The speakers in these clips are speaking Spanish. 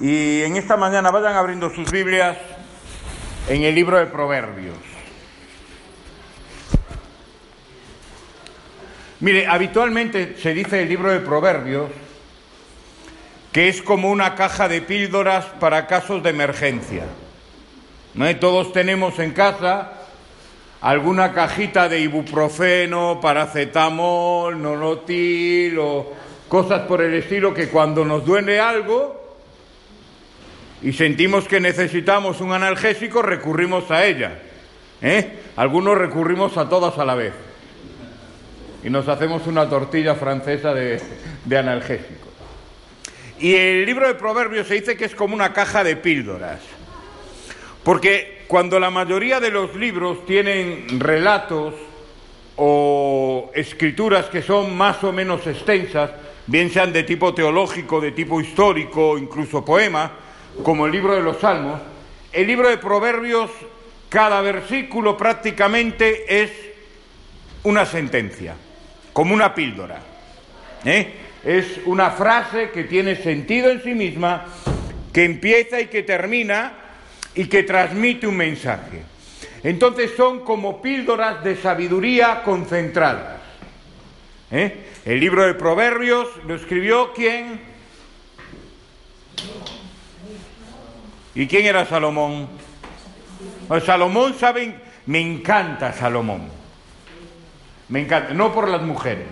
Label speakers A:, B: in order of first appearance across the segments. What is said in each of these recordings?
A: Y en esta mañana vayan abriendo sus Biblias en el libro de Proverbios. Mire, habitualmente se dice el libro de Proverbios que es como una caja de píldoras para casos de emergencia. ¿No? Todos tenemos en casa alguna cajita de ibuprofeno, paracetamol, nolotil o cosas por el estilo que cuando nos duele algo y sentimos que necesitamos un analgésico recurrimos a ella. ¿eh? Algunos recurrimos a todas a la vez y nos hacemos una tortilla francesa de, de analgésicos. Y el libro de Proverbios se dice que es como una caja de píldoras. Porque cuando la mayoría de los libros tienen relatos o escrituras que son más o menos extensas, bien sean de tipo teológico, de tipo histórico, incluso poema, como el libro de los Salmos, el libro de Proverbios, cada versículo prácticamente es una sentencia, como una píldora. ¿eh? es una frase que tiene sentido en sí misma, que empieza y que termina y que transmite un mensaje. Entonces son como píldoras de sabiduría concentradas. ¿Eh? El libro de Proverbios lo escribió quién? ¿Y quién era Salomón? Pues Salomón, saben, me encanta Salomón. Me encanta, no por las mujeres,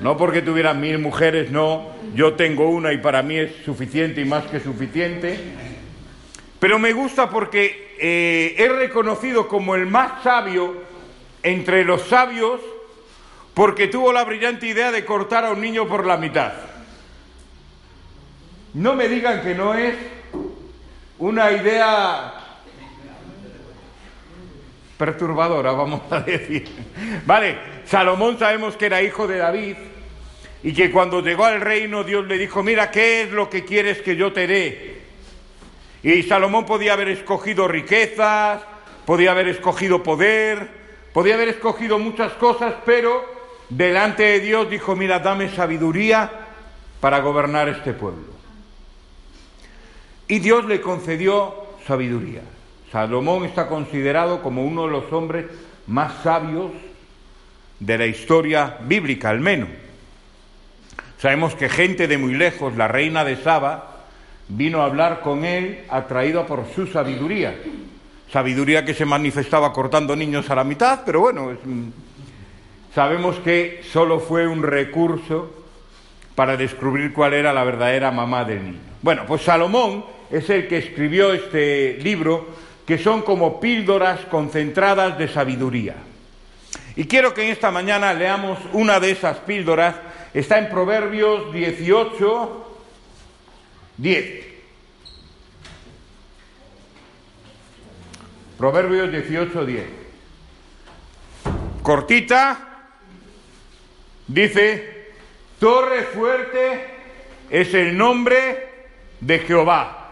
A: no porque tuviera mil mujeres, no. Yo tengo una y para mí es suficiente y más que suficiente. Pero me gusta porque eh, es reconocido como el más sabio entre los sabios porque tuvo la brillante idea de cortar a un niño por la mitad. No me digan que no es una idea perturbadora, vamos a decir. Vale, Salomón sabemos que era hijo de David y que cuando llegó al reino Dios le dijo, mira, ¿qué es lo que quieres que yo te dé? Y Salomón podía haber escogido riquezas, podía haber escogido poder, podía haber escogido muchas cosas, pero delante de Dios dijo, mira, dame sabiduría para gobernar este pueblo. Y Dios le concedió sabiduría. Salomón está considerado como uno de los hombres más sabios de la historia bíblica, al menos. Sabemos que gente de muy lejos, la reina de Saba, vino a hablar con él atraída por su sabiduría. Sabiduría que se manifestaba cortando niños a la mitad, pero bueno, sabemos que solo fue un recurso para descubrir cuál era la verdadera mamá del niño. Bueno, pues Salomón es el que escribió este libro, que son como píldoras concentradas de sabiduría. Y quiero que en esta mañana leamos una de esas píldoras. Está en Proverbios 18, 10. Proverbios 18, 10. Cortita, dice, Torre fuerte es el nombre de Jehová,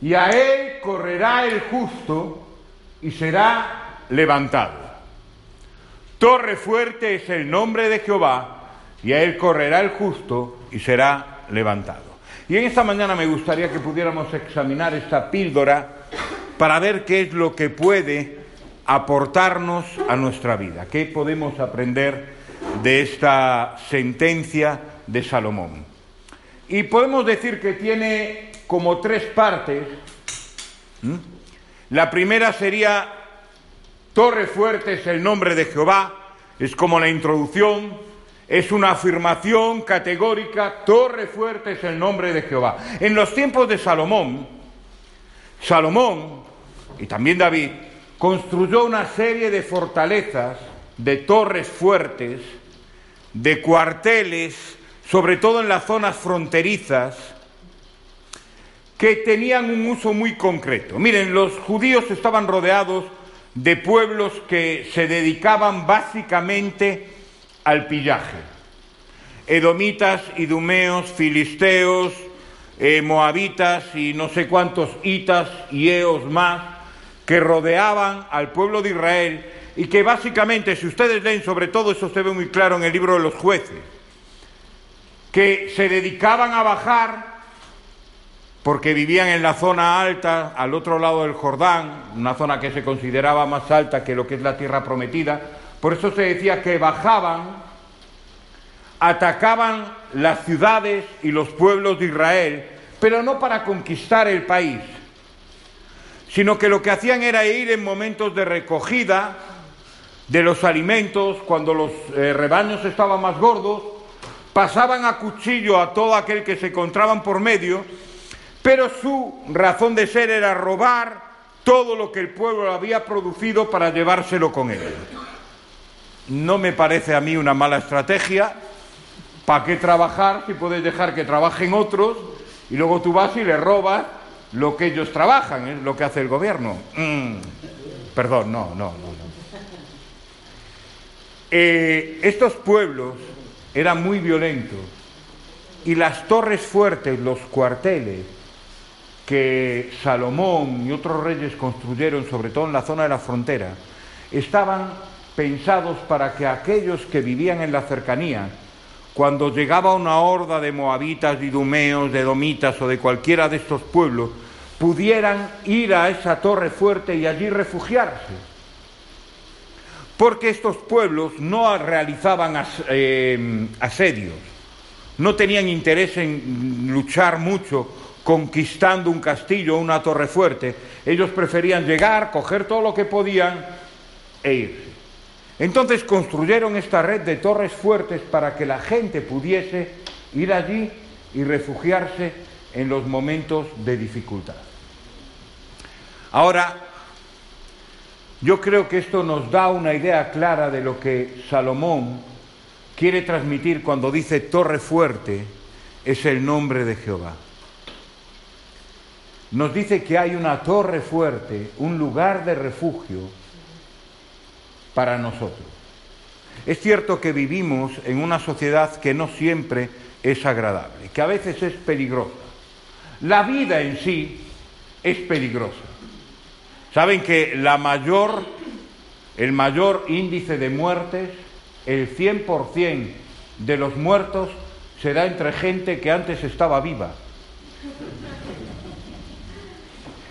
A: y a él correrá el justo y será levantado. Torre fuerte es el nombre de Jehová, y a él correrá el justo y será levantado. Y en esta mañana me gustaría que pudiéramos examinar esta píldora para ver qué es lo que puede aportarnos a nuestra vida, qué podemos aprender de esta sentencia de Salomón. Y podemos decir que tiene como tres partes. La primera sería Torre fuerte es el nombre de Jehová, es como la introducción, es una afirmación categórica, torre fuerte es el nombre de Jehová. En los tiempos de Salomón, Salomón y también David construyó una serie de fortalezas, de torres fuertes, de cuarteles, sobre todo en las zonas fronterizas, que tenían un uso muy concreto. Miren, los judíos estaban rodeados de pueblos que se dedicaban básicamente al pillaje. Edomitas, idumeos, filisteos, eh, moabitas y no sé cuántos hitas y eos más que rodeaban al pueblo de Israel y que básicamente, si ustedes leen sobre todo, eso se ve muy claro en el libro de los jueces, que se dedicaban a bajar porque vivían en la zona alta, al otro lado del Jordán, una zona que se consideraba más alta que lo que es la tierra prometida. Por eso se decía que bajaban, atacaban las ciudades y los pueblos de Israel, pero no para conquistar el país, sino que lo que hacían era ir en momentos de recogida de los alimentos, cuando los eh, rebaños estaban más gordos, pasaban a cuchillo a todo aquel que se encontraban por medio, pero su razón de ser era robar todo lo que el pueblo había producido para llevárselo con él. No me parece a mí una mala estrategia. ¿Para qué trabajar si puedes dejar que trabajen otros y luego tú vas y le robas lo que ellos trabajan, lo que hace el gobierno? Mm, perdón, no, no, no. Eh, estos pueblos eran muy violentos y las torres fuertes, los cuarteles que Salomón y otros reyes construyeron, sobre todo en la zona de la frontera, estaban pensados para que aquellos que vivían en la cercanía, cuando llegaba una horda de moabitas, de idumeos, de domitas o de cualquiera de estos pueblos, pudieran ir a esa torre fuerte y allí refugiarse. Porque estos pueblos no realizaban eh, asedios, no tenían interés en luchar mucho conquistando un castillo o una torre fuerte, ellos preferían llegar, coger todo lo que podían e irse. Entonces construyeron esta red de torres fuertes para que la gente pudiese ir allí y refugiarse en los momentos de dificultad. Ahora, yo creo que esto nos da una idea clara de lo que Salomón quiere transmitir cuando dice torre fuerte es el nombre de Jehová. Nos dice que hay una torre fuerte, un lugar de refugio para nosotros. Es cierto que vivimos en una sociedad que no siempre es agradable, que a veces es peligrosa. La vida en sí es peligrosa. Saben que la mayor, el mayor índice de muertes, el 100% de los muertos se da entre gente que antes estaba viva.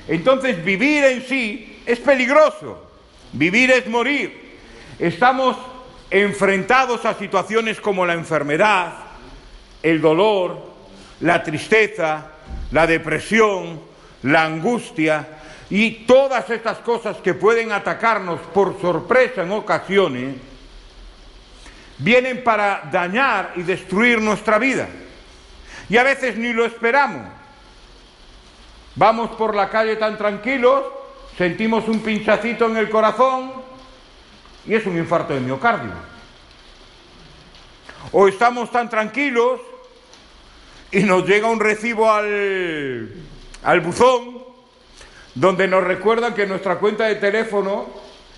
A: Entonces vivir en sí es peligroso, vivir es morir. Estamos enfrentados a situaciones como la enfermedad, el dolor, la tristeza, la depresión, la angustia, y todas estas cosas que pueden atacarnos por sorpresa en ocasiones, vienen para dañar y destruir nuestra vida. Y a veces ni lo esperamos. Vamos por la calle tan tranquilos, sentimos un pinchacito en el corazón y es un infarto de miocardio. O estamos tan tranquilos y nos llega un recibo al, al buzón donde nos recuerdan que nuestra cuenta de teléfono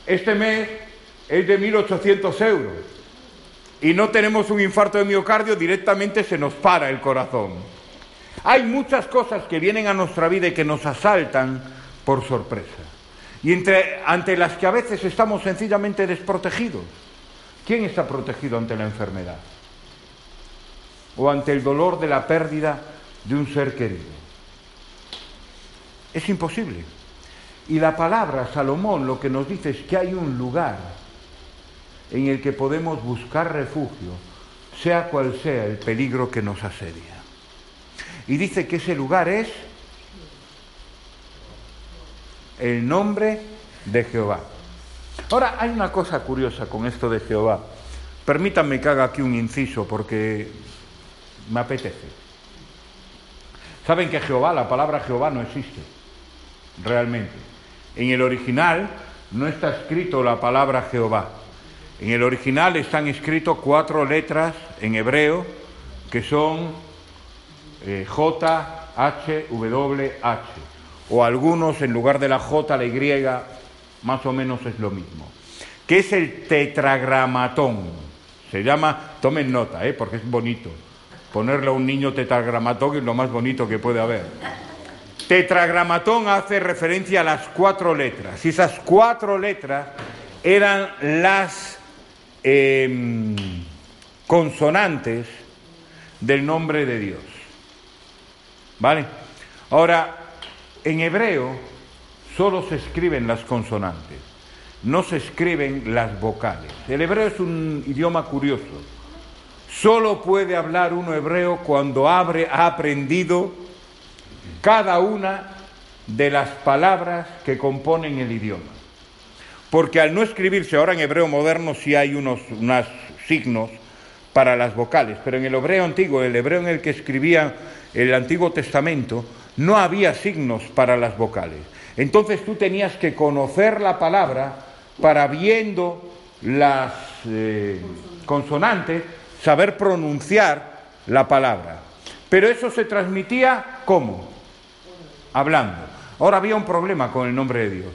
A: este mes es de 1.800 euros y no tenemos un infarto de miocardio, directamente se nos para el corazón. Hay muchas cosas que vienen a nuestra vida y que nos asaltan por sorpresa. Y ante las que a veces estamos sencillamente desprotegidos. ¿Quién está protegido ante la enfermedad? ¿O ante el dolor de la pérdida de un ser querido? Es imposible. Y la palabra Salomón lo que nos dice es que hay un lugar en el que podemos buscar refugio, sea cual sea el peligro que nos asedia. Y dice que ese lugar es el nombre de Jehová. Ahora, hay una cosa curiosa con esto de Jehová. Permítanme que haga aquí un inciso porque me apetece. Saben que Jehová, la palabra Jehová no existe realmente. En el original no está escrito la palabra Jehová. En el original están escritos cuatro letras en hebreo que son eh, H-W-H. O algunos en lugar de la J, la Y, más o menos es lo mismo. Que es el tetragramatón. Se llama, tomen nota, ¿eh? porque es bonito. Ponerle a un niño tetragramatón es lo más bonito que puede haber. Tetragramatón hace referencia a las cuatro letras. Y esas cuatro letras eran las em, consonantes del nombre de Dios. ¿Vale? Ahora, en hebreo solo se escriben las consonantes, no se escriben las vocales. El hebreo es un idioma curioso. Solo puede hablar uno hebreo cuando abre, ha aprendido cada una de las palabras que componen el idioma. Porque al no escribirse ahora en hebreo moderno sí hay unos, unos signos para las vocales, pero en el hebreo antiguo, el hebreo en el que escribía el Antiguo Testamento, no había signos para las vocales. Entonces tú tenías que conocer la palabra para viendo las eh, consonantes, saber pronunciar la palabra. Pero eso se transmitía ¿cómo? Hablando. Ahora había un problema con el nombre de Dios.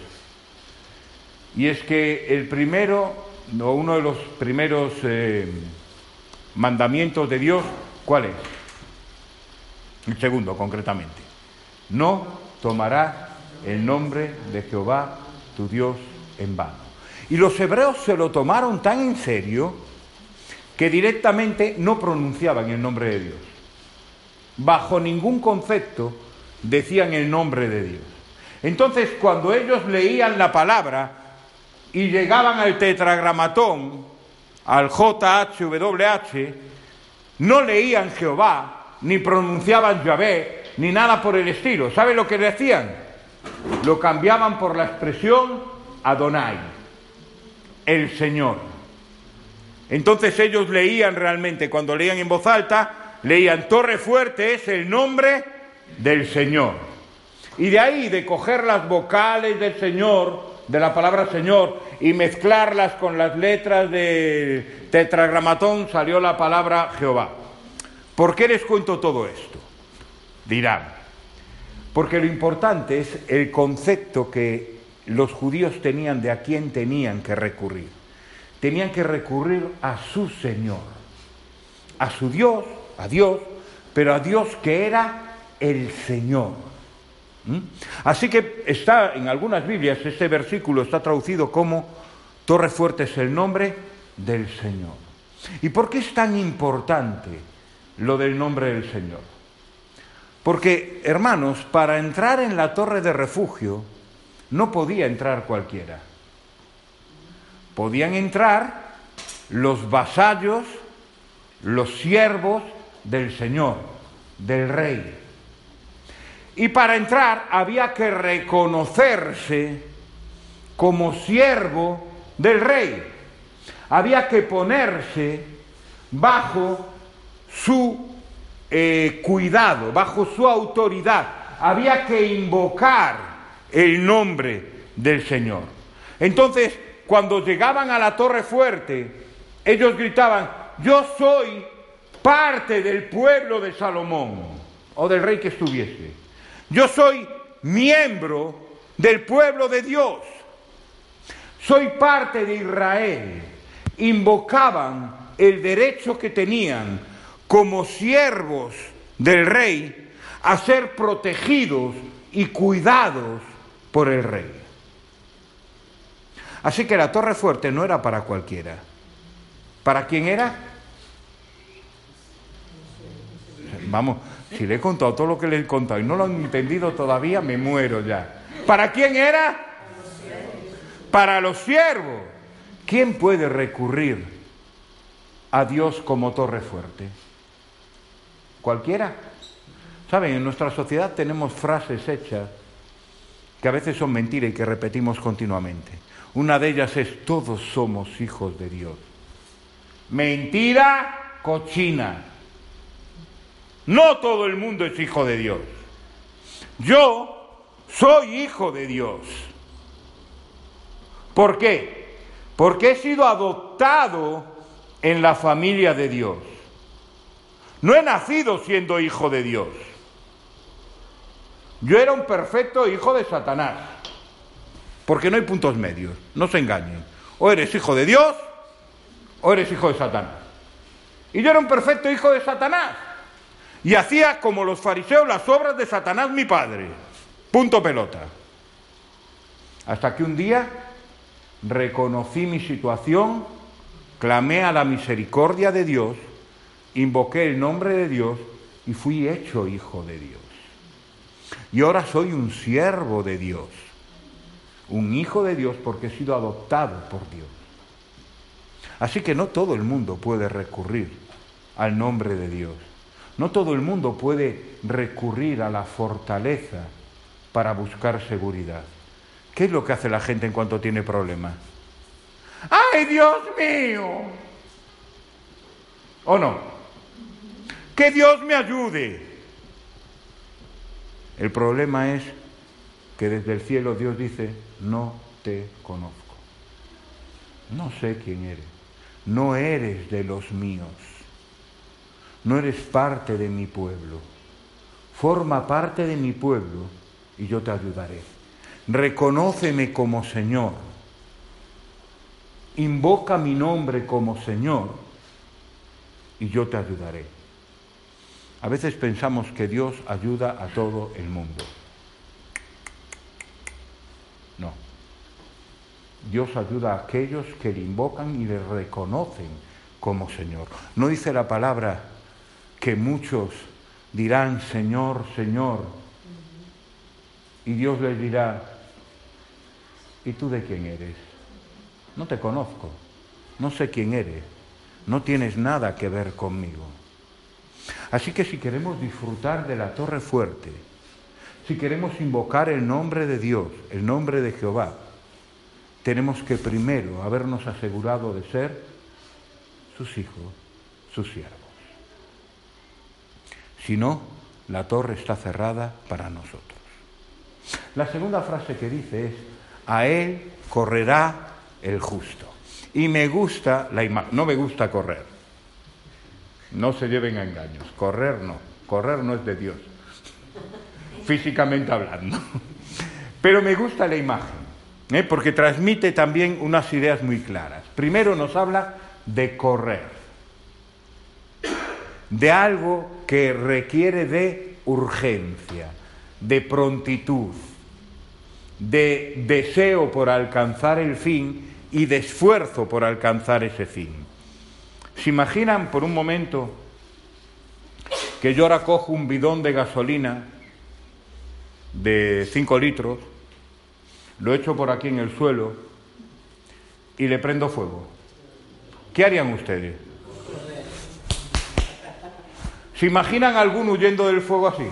A: Y es que el primero, o uno de los primeros eh, mandamientos de Dios, ¿cuál es? El segundo, concretamente. No tomarás el nombre de Jehová tu Dios en vano. Y los hebreos se lo tomaron tan en serio que directamente no pronunciaban el nombre de Dios. Bajo ningún concepto decían el nombre de Dios. Entonces, cuando ellos leían la palabra y llegaban al tetragramatón, al JHWH, no leían Jehová, ni pronunciaban Yahvé, ni nada por el estilo. ¿Sabe lo que decían? Lo cambiaban por la expresión Adonai, el Señor. Entonces ellos leían realmente, cuando leían en voz alta, leían Torre Fuerte es el nombre del Señor. Y de ahí, de coger las vocales del Señor, de la palabra Señor y mezclarlas con las letras de tetragramatón salió la palabra Jehová. ¿Por qué les cuento todo esto? Dirán, porque lo importante es el concepto que los judíos tenían de a quién tenían que recurrir. Tenían que recurrir a su Señor, a su Dios, a Dios, pero a Dios que era el Señor. ¿Mm? Así que está en algunas Biblias, este versículo está traducido como Torre Fuerte es el nombre del Señor. ¿Y por qué es tan importante lo del nombre del Señor? Porque, hermanos, para entrar en la torre de refugio no podía entrar cualquiera. Podían entrar los vasallos, los siervos del Señor, del Rey. Y para entrar había que reconocerse como siervo del rey. Había que ponerse bajo su eh, cuidado, bajo su autoridad. Había que invocar el nombre del Señor. Entonces, cuando llegaban a la torre fuerte, ellos gritaban, yo soy parte del pueblo de Salomón o del rey que estuviese. Yo soy miembro del pueblo de Dios. Soy parte de Israel. Invocaban el derecho que tenían como siervos del rey a ser protegidos y cuidados por el rey. Así que la Torre Fuerte no era para cualquiera. ¿Para quién era? Vamos, si le he contado todo lo que le he contado y no lo han entendido todavía, me muero ya. ¿Para quién era? Para los siervos. ¿Quién puede recurrir a Dios como torre fuerte? ¿Cualquiera? Saben, en nuestra sociedad tenemos frases hechas que a veces son mentiras y que repetimos continuamente. Una de ellas es, todos somos hijos de Dios. Mentira cochina. No todo el mundo es hijo de Dios. Yo soy hijo de Dios. ¿Por qué? Porque he sido adoptado en la familia de Dios. No he nacido siendo hijo de Dios. Yo era un perfecto hijo de Satanás. Porque no hay puntos medios, no se engañen. O eres hijo de Dios o eres hijo de Satanás. Y yo era un perfecto hijo de Satanás. Y hacía como los fariseos las obras de Satanás mi padre. Punto pelota. Hasta que un día reconocí mi situación, clamé a la misericordia de Dios, invoqué el nombre de Dios y fui hecho hijo de Dios. Y ahora soy un siervo de Dios, un hijo de Dios porque he sido adoptado por Dios. Así que no todo el mundo puede recurrir al nombre de Dios. No todo el mundo puede recurrir a la fortaleza para buscar seguridad. ¿Qué es lo que hace la gente en cuanto tiene problemas? ¡Ay, Dios mío! ¿O no? Que Dios me ayude. El problema es que desde el cielo Dios dice, no te conozco. No sé quién eres. No eres de los míos. No eres parte de mi pueblo. Forma parte de mi pueblo y yo te ayudaré. Reconóceme como Señor. Invoca mi nombre como Señor y yo te ayudaré. A veces pensamos que Dios ayuda a todo el mundo. No. Dios ayuda a aquellos que le invocan y le reconocen como Señor. No dice la palabra que muchos dirán Señor, Señor, y Dios les dirá, ¿y tú de quién eres? No te conozco, no sé quién eres, no tienes nada que ver conmigo. Así que si queremos disfrutar de la torre fuerte, si queremos invocar el nombre de Dios, el nombre de Jehová, tenemos que primero habernos asegurado de ser sus hijos, sus siervos. Si no, la torre está cerrada para nosotros. La segunda frase que dice es, a él correrá el justo. Y me gusta la imagen, no me gusta correr. No se lleven a engaños, correr no, correr no es de Dios, físicamente hablando. Pero me gusta la imagen, ¿eh? porque transmite también unas ideas muy claras. Primero nos habla de correr, de algo que requiere de urgencia, de prontitud, de deseo por alcanzar el fin y de esfuerzo por alcanzar ese fin. ¿Se imaginan por un momento que yo ahora cojo un bidón de gasolina de 5 litros, lo echo por aquí en el suelo y le prendo fuego? ¿Qué harían ustedes? ¿Se imaginan algún huyendo del fuego así?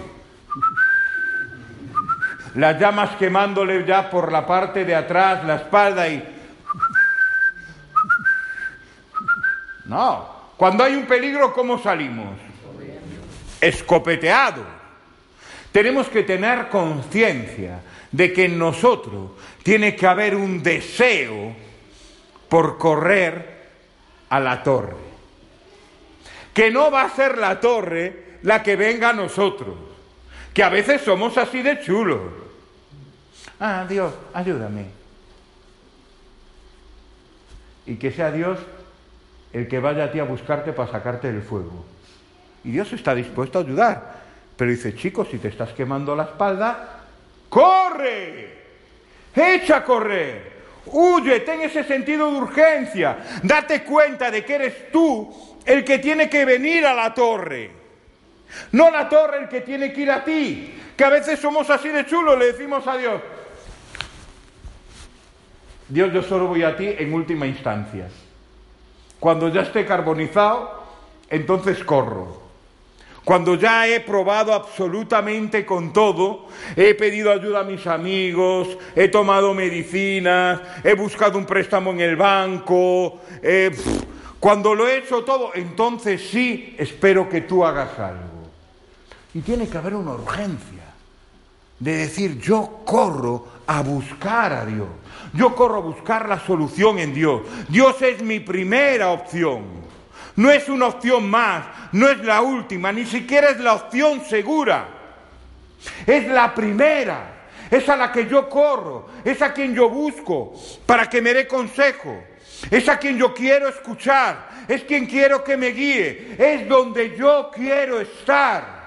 A: Las llamas quemándole ya por la parte de atrás, la espalda y... No, cuando hay un peligro, ¿cómo salimos? Escopeteados. Tenemos que tener conciencia de que en nosotros tiene que haber un deseo por correr a la torre que no va a ser la torre la que venga a nosotros, que a veces somos así de chulos. Ah, Dios, ayúdame. Y que sea Dios el que vaya a ti a buscarte para sacarte del fuego. Y Dios está dispuesto a ayudar. Pero dice, chicos, si te estás quemando la espalda, corre, echa a correr, huye, ten ese sentido de urgencia, date cuenta de que eres tú el que tiene que venir a la torre. No la torre el que tiene que ir a ti. Que a veces somos así de chulos, le decimos a Dios. Dios, yo solo voy a ti en última instancia. Cuando ya esté carbonizado, entonces corro. Cuando ya he probado absolutamente con todo, he pedido ayuda a mis amigos, he tomado medicinas, he buscado un préstamo en el banco, eh, cuando lo he hecho todo, entonces sí espero que tú hagas algo. Y tiene que haber una urgencia de decir, yo corro a buscar a Dios. Yo corro a buscar la solución en Dios. Dios es mi primera opción. No es una opción más, no es la última, ni siquiera es la opción segura. es la primera. Es a la que yo corro, es a quien yo busco para que me dé consejo, es a quien yo quiero escuchar, es quien quiero que me guíe, es donde yo quiero estar.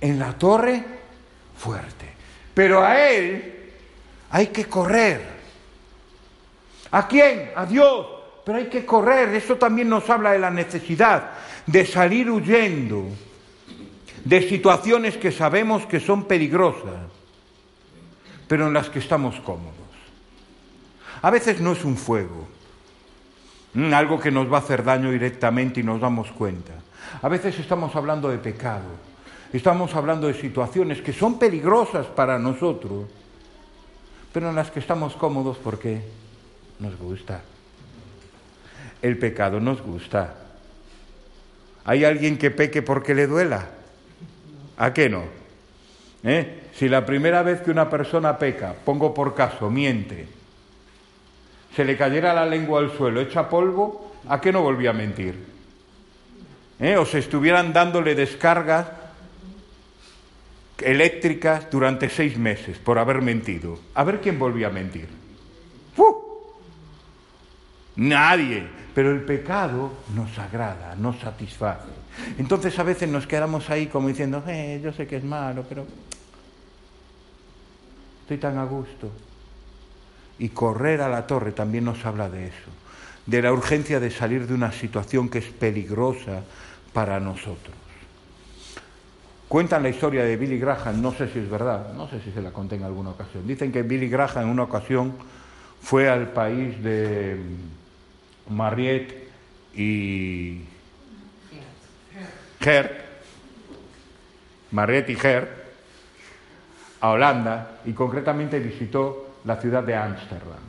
A: En la torre fuerte. Pero a Él hay que correr. ¿A quién? A Dios. Pero hay que correr. Esto también nos habla de la necesidad de salir huyendo de situaciones que sabemos que son peligrosas, pero en las que estamos cómodos. A veces no es un fuego, algo que nos va a hacer daño directamente y nos damos cuenta. A veces estamos hablando de pecado, estamos hablando de situaciones que son peligrosas para nosotros, pero en las que estamos cómodos porque nos gusta. El pecado nos gusta. ¿Hay alguien que peque porque le duela? ¿A qué no? ¿Eh? Si la primera vez que una persona peca, pongo por caso, miente, se le cayera la lengua al suelo, echa polvo, ¿a qué no volvía a mentir? ¿Eh? O se estuvieran dándole descargas eléctricas durante seis meses por haber mentido. A ver quién volvía a mentir. Nadie. Pero el pecado nos agrada, nos satisface. Entonces a veces nos quedamos ahí como diciendo, eh, yo sé que es malo, pero estoy tan a gusto. Y correr a la torre también nos habla de eso, de la urgencia de salir de una situación que es peligrosa para nosotros. Cuentan la historia de Billy Graham, no sé si es verdad, no sé si se la conté en alguna ocasión. Dicen que Billy Graham en una ocasión fue al país de Mariette y Gert, Mariette y Gert, a Holanda y concretamente visitó la ciudad de Ámsterdam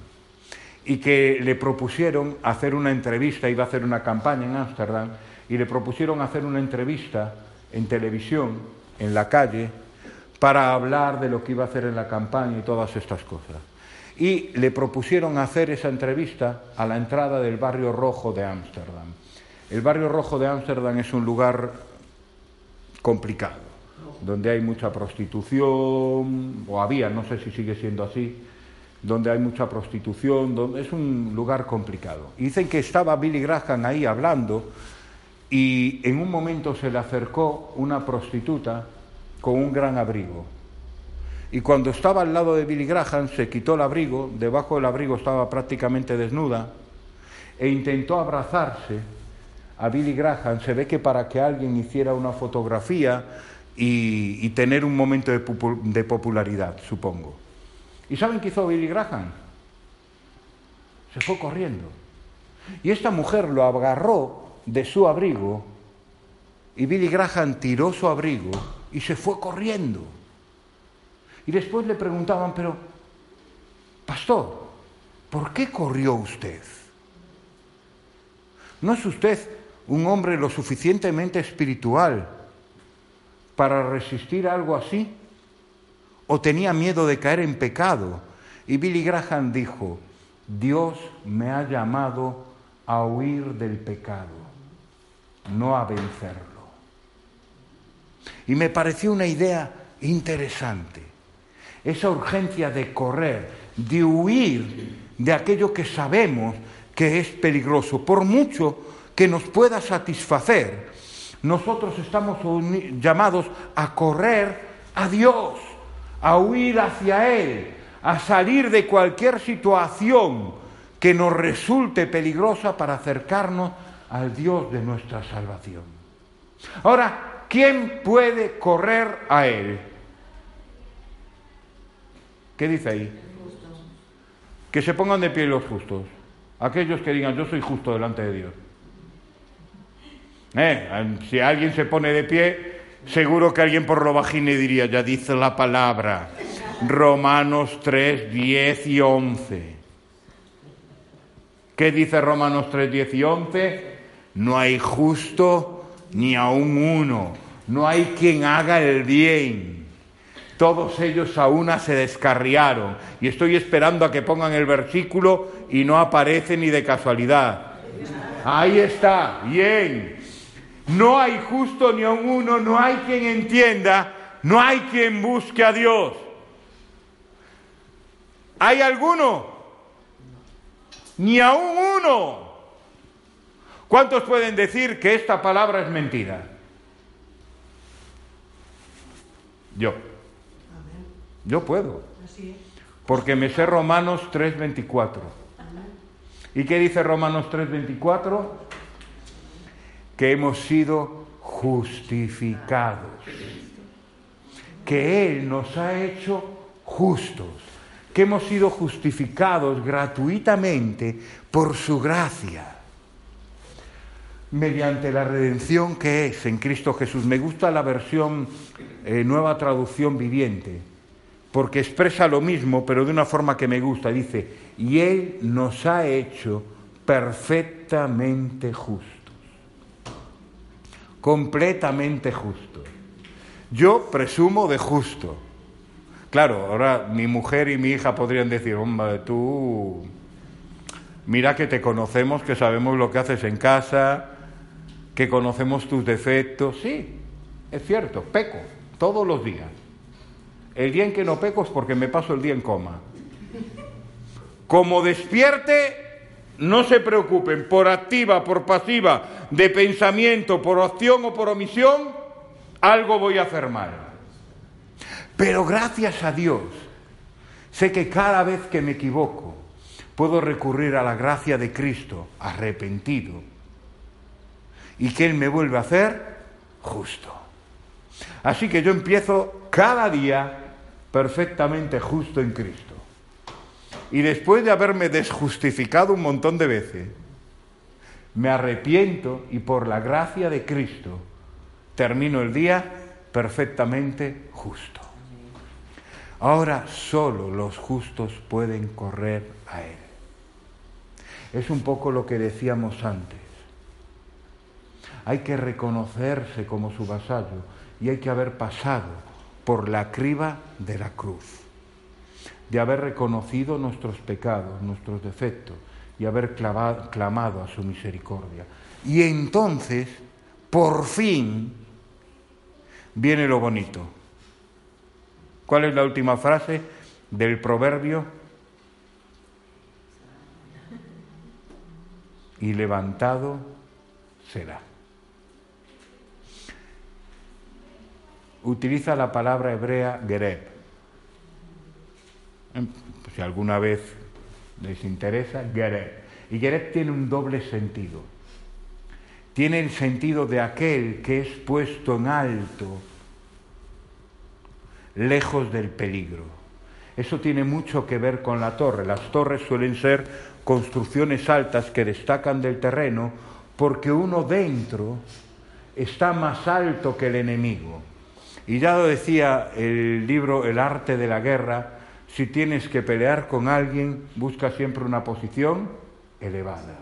A: y que le propusieron hacer una entrevista, iba a hacer una campaña en Ámsterdam y le propusieron hacer una entrevista en televisión, en la calle, para hablar de lo que iba a hacer en la campaña y todas estas cosas y le propusieron hacer esa entrevista a la entrada del barrio rojo de Ámsterdam. El barrio rojo de Ámsterdam es un lugar complicado, donde hay mucha prostitución, o había, no sé si sigue siendo así, donde hay mucha prostitución, es un lugar complicado. Dicen que estaba Billy Graham ahí hablando y en un momento se le acercó una prostituta con un gran abrigo y cuando estaba al lado de Billy Graham se quitó el abrigo, debajo del abrigo estaba prácticamente desnuda, e intentó abrazarse a Billy Graham. Se ve que para que alguien hiciera una fotografía y, tener un momento de popularidad, supongo. ¿Y saben qué hizo Billy Graham? Se fue corriendo. Y esta mujer lo agarró de su abrigo y Billy Graham tiró su abrigo y se fue corriendo. Y después le preguntaban, pero, pastor, ¿por qué corrió usted? ¿No es usted un hombre lo suficientemente espiritual para resistir algo así? ¿O tenía miedo de caer en pecado? Y Billy Graham dijo, Dios me ha llamado a huir del pecado, no a vencerlo. Y me pareció una idea interesante esa urgencia de correr, de huir de aquello que sabemos que es peligroso, por mucho que nos pueda satisfacer. Nosotros estamos llamados a correr a Dios, a huir hacia Él, a salir de cualquier situación que nos resulte peligrosa para acercarnos al Dios de nuestra salvación. Ahora, ¿quién puede correr a Él? ¿Qué dice ahí? Que se pongan de pie los justos. Aquellos que digan, yo soy justo delante de Dios. Eh, si alguien se pone de pie, seguro que alguien por lo bajine diría, ya dice la palabra. Romanos 3, 10 y 11. ¿Qué dice Romanos 3, 10 y 11? No hay justo ni aún uno. No hay quien haga el bien todos ellos a una se descarriaron. Y estoy esperando a que pongan el versículo y no aparece ni de casualidad. Ahí está, bien. No hay justo ni a uno, no hay quien entienda no hay quien busque a Dios. ¿Hay alguno? Ni aún uno. ¿Cuántos pueden decir que esta palabra es mentira? Yo. Yo puedo. Porque me sé Romanos 3:24. ¿Y qué dice Romanos 3:24? Que hemos sido justificados. Que Él nos ha hecho justos. Que hemos sido justificados gratuitamente por su gracia. Mediante la redención que es en Cristo Jesús. Me gusta la versión eh, nueva traducción viviente, porque expresa lo mismo, pero de una forma que me gusta. Dice, y Él nos ha hecho perfectamente justos, completamente justos. Yo presumo de justo. Claro, ahora mi mujer y mi hija podrían decir, hombre, tú, mira que te conocemos, que sabemos lo que haces en casa, que conocemos tus defectos. Sí, es cierto, peco todos los días. El día en que no peco es porque me paso el día en coma. Como despierte, no se preocupen, por activa, por pasiva, de pensamiento, por acción o por omisión, algo voy a hacer mal. Pero gracias a Dios, sé que cada vez que me equivoco, puedo recurrir a la gracia de Cristo, arrepentido, y que Él me vuelve a hacer justo. Así que yo empiezo cada día perfectamente justo en Cristo. Y después de haberme desjustificado un montón de veces, me arrepiento y por la gracia de Cristo termino el día perfectamente justo. Ahora solo los justos pueden correr a Él. Es un poco lo que decíamos antes. Hay que reconocerse como su vasallo y hay que haber pasado por la criba de la cruz, de haber reconocido nuestros pecados, nuestros defectos y haber clamado a su misericordia. Y entonces, por fin, viene lo bonito. ¿Cuál es la última frase del proverbio? Y levantado será. utiliza la palabra hebrea gereb. Em, si alguna vez les interesa, gereb. Y gereb tiene un doble sentido. Tiene el sentido de aquel que es puesto en alto, lejos del peligro. Eso tiene mucho que ver con la torre. Las torres suelen ser construcciones altas que destacan del terreno porque uno dentro está más alto que el enemigo. Y ya lo decía el libro El arte de la guerra, si tienes que pelear con alguien, busca siempre una posición elevada.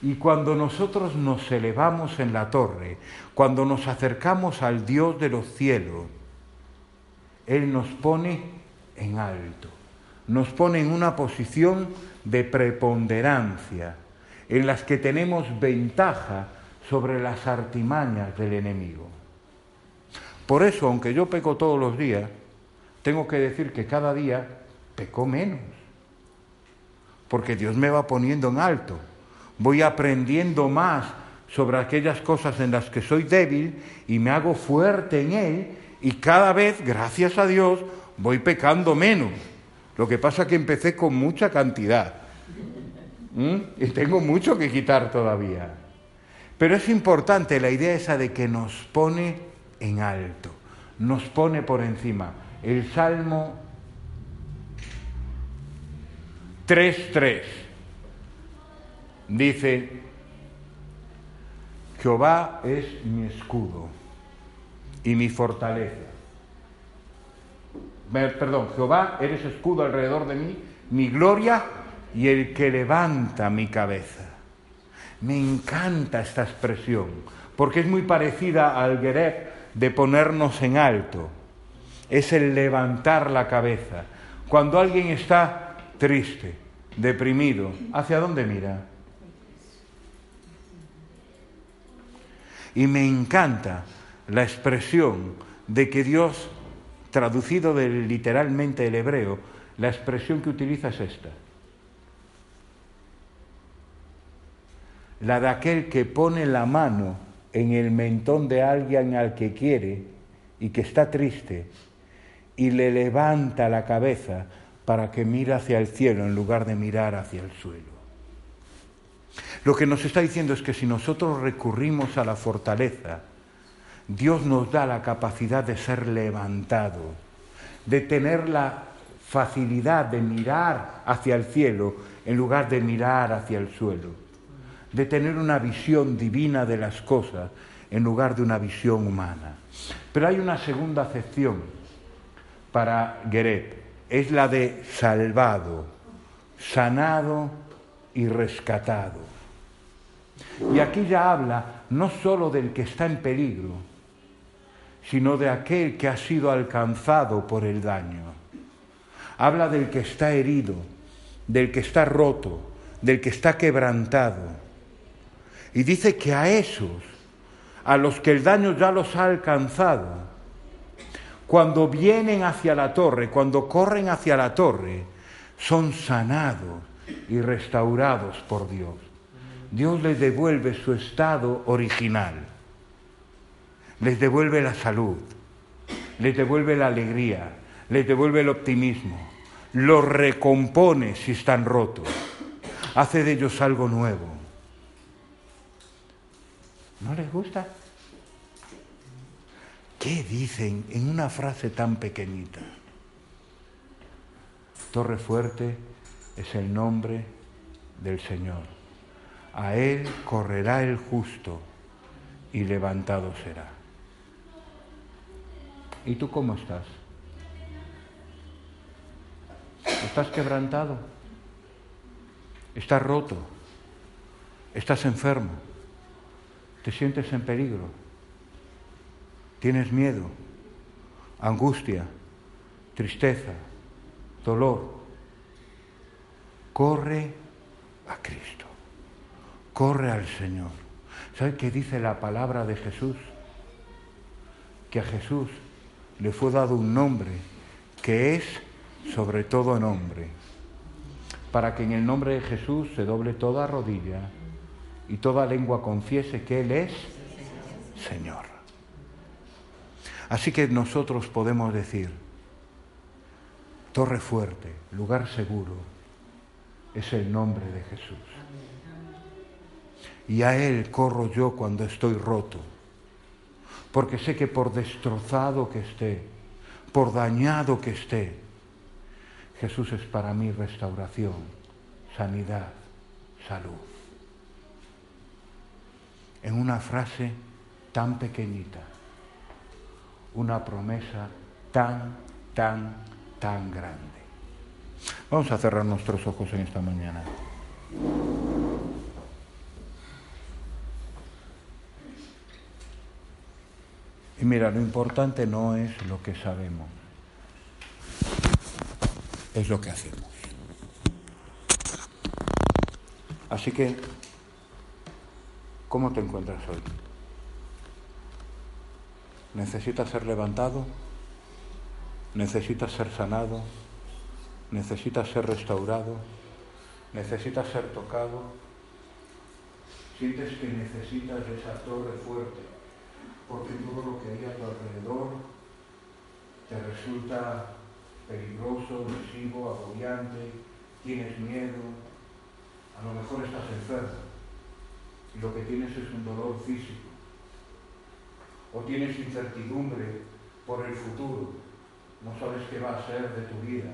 A: Y cuando nosotros nos elevamos en la torre, cuando nos acercamos al Dios de los cielos, Él nos pone en alto, nos pone en una posición de preponderancia, en las que tenemos ventaja sobre las artimañas del enemigo. Por eso, aunque yo peco todos los días, tengo que decir que cada día peco menos. Porque Dios me va poniendo en alto. Voy aprendiendo más sobre aquellas cosas en las que soy débil y me hago fuerte en Él y cada vez, gracias a Dios, voy pecando menos. Lo que pasa es que empecé con mucha cantidad y tengo mucho que quitar todavía. Pero es importante la idea esa de que nos pone en alto, nos pone por encima. El Salmo 3.3 dice, Jehová es mi escudo y mi fortaleza. Perdón, Jehová eres escudo alrededor de mí, mi gloria y el que levanta mi cabeza. Me encanta esta expresión, porque es muy parecida al Gereb de ponernos en alto, es el levantar la cabeza. Cuando alguien está triste, deprimido, ¿hacia dónde mira? Y me encanta la expresión de que Dios, traducido del, literalmente el hebreo, la expresión que utiliza es esta. La de aquel que pone la mano en el mentón de alguien al que quiere y que está triste y le levanta la cabeza para que mire hacia el cielo en lugar de mirar hacia el suelo. Lo que nos está diciendo es que si nosotros recurrimos a la fortaleza, Dios nos da la capacidad de ser levantado, de tener la facilidad de mirar hacia el cielo en lugar de mirar hacia el suelo, de tener una visión divina de las cosas en lugar de una visión humana. Pero hay una segunda acepción para Geret, es la de salvado, sanado y rescatado. Y aquí ya habla no sólo del que está en peligro, sino de aquel que ha sido alcanzado por el daño. Habla del que está herido, del que está roto, del que está quebrantado. Y dice que a esos, a los que el daño ya los ha alcanzado, cuando vienen hacia la torre, cuando corren hacia la torre, son sanados y restaurados por Dios. Dios les devuelve su estado original, les devuelve la salud, les devuelve la alegría, les devuelve el optimismo, los recompone si están rotos, hace de ellos algo nuevo. ¿No les gusta? ¿Qué dicen en una frase tan pequeñita? Torre fuerte es el nombre del Señor a él correrá el justo y levantado será. ¿Y tú cómo estás? ¿Estás quebrantado? ¿Estás roto? ¿Estás enfermo? ¿Te sientes en peligro? ¿Tienes miedo? ¿Angustia? ¿Tristeza? ¿Dolor? Corre a Cristo corre al Señor. ¿Sabe qué dice la palabra de Jesús? Que a Jesús le fue dado un nombre que es sobre todo nombre, para que en el nombre de Jesús se doble toda rodilla y toda lengua confiese que Él es Señor. Así que nosotros podemos decir, torre fuerte, lugar seguro, es el nombre de Jesús y a Él corro yo cuando estoy roto, porque sé que por destrozado que esté, por dañado que esté, Jesús es para mí restauración, sanidad, salud. En una frase tan pequeñita, una promesa tan, tan, tan grande. Vamos a cerrar nuestros ojos en esta mañana. Y mira, lo importante no es lo que sabemos, es lo que hacemos. Así que, ¿cómo te encuentras hoy? ¿Necesitas ser levantado? ¿Necesitas ser sanado? ¿Necesitas ser restaurado? ¿Necesitas ser tocado? ¿Sientes que necesitas esa torre fuerte? porque todo lo que hay a tu alrededor te resulta peligroso, lesivo, agobiante, tienes miedo, a lo mejor estás enfermo y lo que tienes es un dolor físico, o tienes incertidumbre por el futuro, no sabes qué va a ser de tu vida,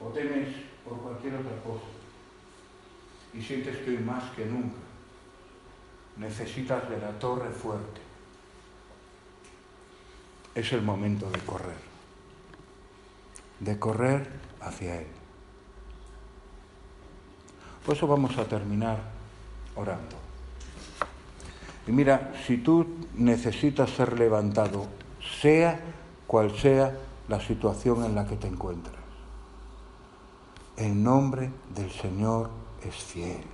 A: o temes por cualquier otra cosa y sientes que hoy más que nunca necesitas de la torre fuerte. Es el momento de correr, de correr hacia Él. Por eso vamos a terminar orando. Y mira, si tú necesitas ser levantado, sea cual sea la situación en la que te encuentras, el nombre del Señor es fiel,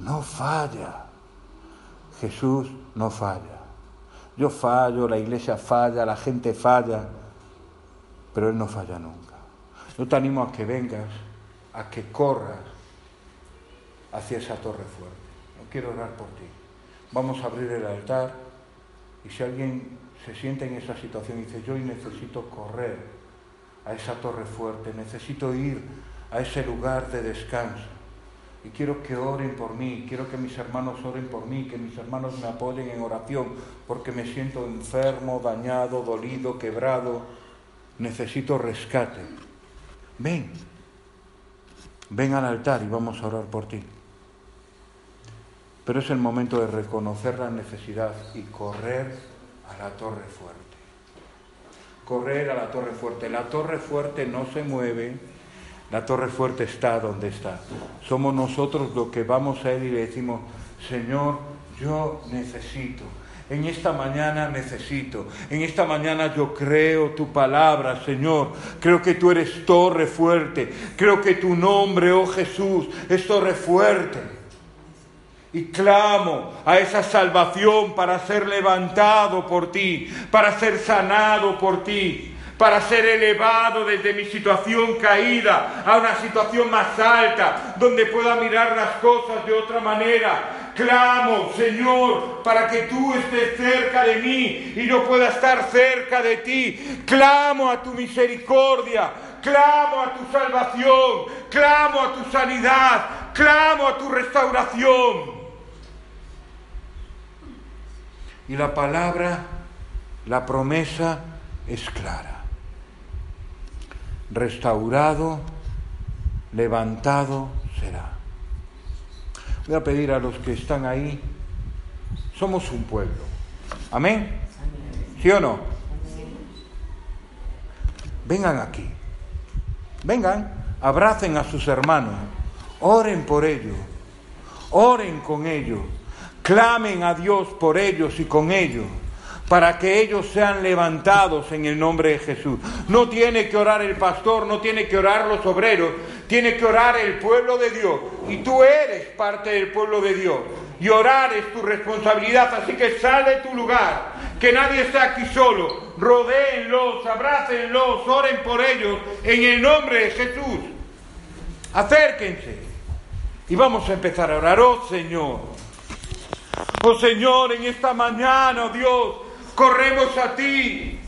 A: no falla. Jesús no falla. Yo fallo, la iglesia falla, la gente falla, pero Él no falla nunca. Yo te animo a que vengas, a que corras hacia esa torre fuerte. No quiero orar por ti. Vamos a abrir el altar y si alguien se siente en esa situación y dice, yo necesito correr a esa torre fuerte, necesito ir a ese lugar de descanso. Y quiero que oren por mí, quiero que mis hermanos oren por mí, que mis hermanos me apoyen en oración, porque me siento enfermo, dañado, dolido, quebrado. Necesito rescate. Ven, ven al altar y vamos a orar por ti. Pero es el momento de reconocer la necesidad y correr a la torre fuerte. Correr a la torre fuerte. La torre fuerte no se mueve, la torre fuerte está donde está. Somos nosotros los que vamos a Él y le decimos, Señor, yo necesito. En esta mañana necesito, en esta mañana yo creo tu palabra, Señor. Creo que tú eres torre fuerte. Creo que tu nombre, oh Jesús, es torre fuerte y clamo a esa salvación para ser levantado por ti, para ser sanado por ti, para ser elevado desde mi situación caída a una situación más alta, donde pueda mirar las cosas de otra manera. Clamo, Señor, para que tú estés cerca de mí y yo pueda estar cerca de ti. Clamo a tu misericordia, clamo a tu salvación, clamo a tu sanidad, clamo a tu restauración. Y la palabra, la promesa es clara. Restaurado, levantado será. Voy a pedir a los que están ahí, somos un pueblo. Amén. ¿Sí o no? Vengan aquí. Vengan, abracen a sus hermanos, oren por ellos, oren con ellos Clamen a Dios por ellos y con ellos, para que ellos sean levantados en el nombre de Jesús. No tiene que orar el pastor, no tiene que orar los obreros, tiene que orar el pueblo de Dios. Y tú eres parte del pueblo de Dios. Y orar es tu responsabilidad, así que sal de tu lugar, que nadie esté aquí solo. Rodéenlos, abrácenlos, oren por ellos en el nombre de Jesús. Acérquense y vamos a empezar a orar, oh Señor. Oh Señor, en esta mañana, oh Dios, corremos a ti.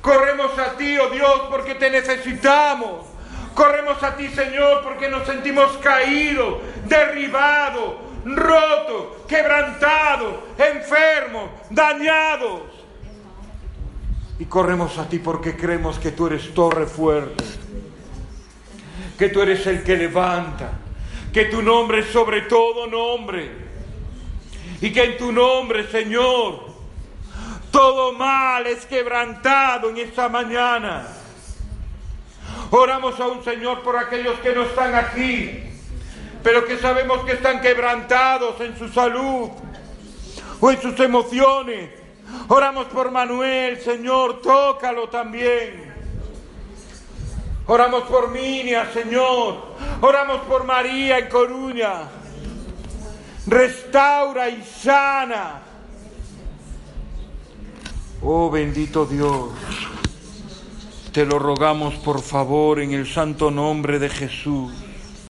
A: Corremos a ti, oh Dios, porque te necesitamos. Corremos a ti, Señor, porque nos sentimos caídos, derribados, rotos, quebrantados, enfermos, dañados. Y corremos a ti porque creemos que tú eres torre fuerte, que tú eres el que levanta, que tu nombre es sobre todo nombre y que en tu nombre, Señor, todo mal es quebrantado en esta mañana. Oramos a un Señor por aquellos que no están aquí, pero que sabemos que están quebrantados en su salud o en sus emociones. Oramos por Manuel, Señor, tócalo también. Oramos por Minia, Señor. Oramos por María en Coruña restaura y sana. Oh bendito Dios, te lo rogamos por favor en el santo nombre de Jesús.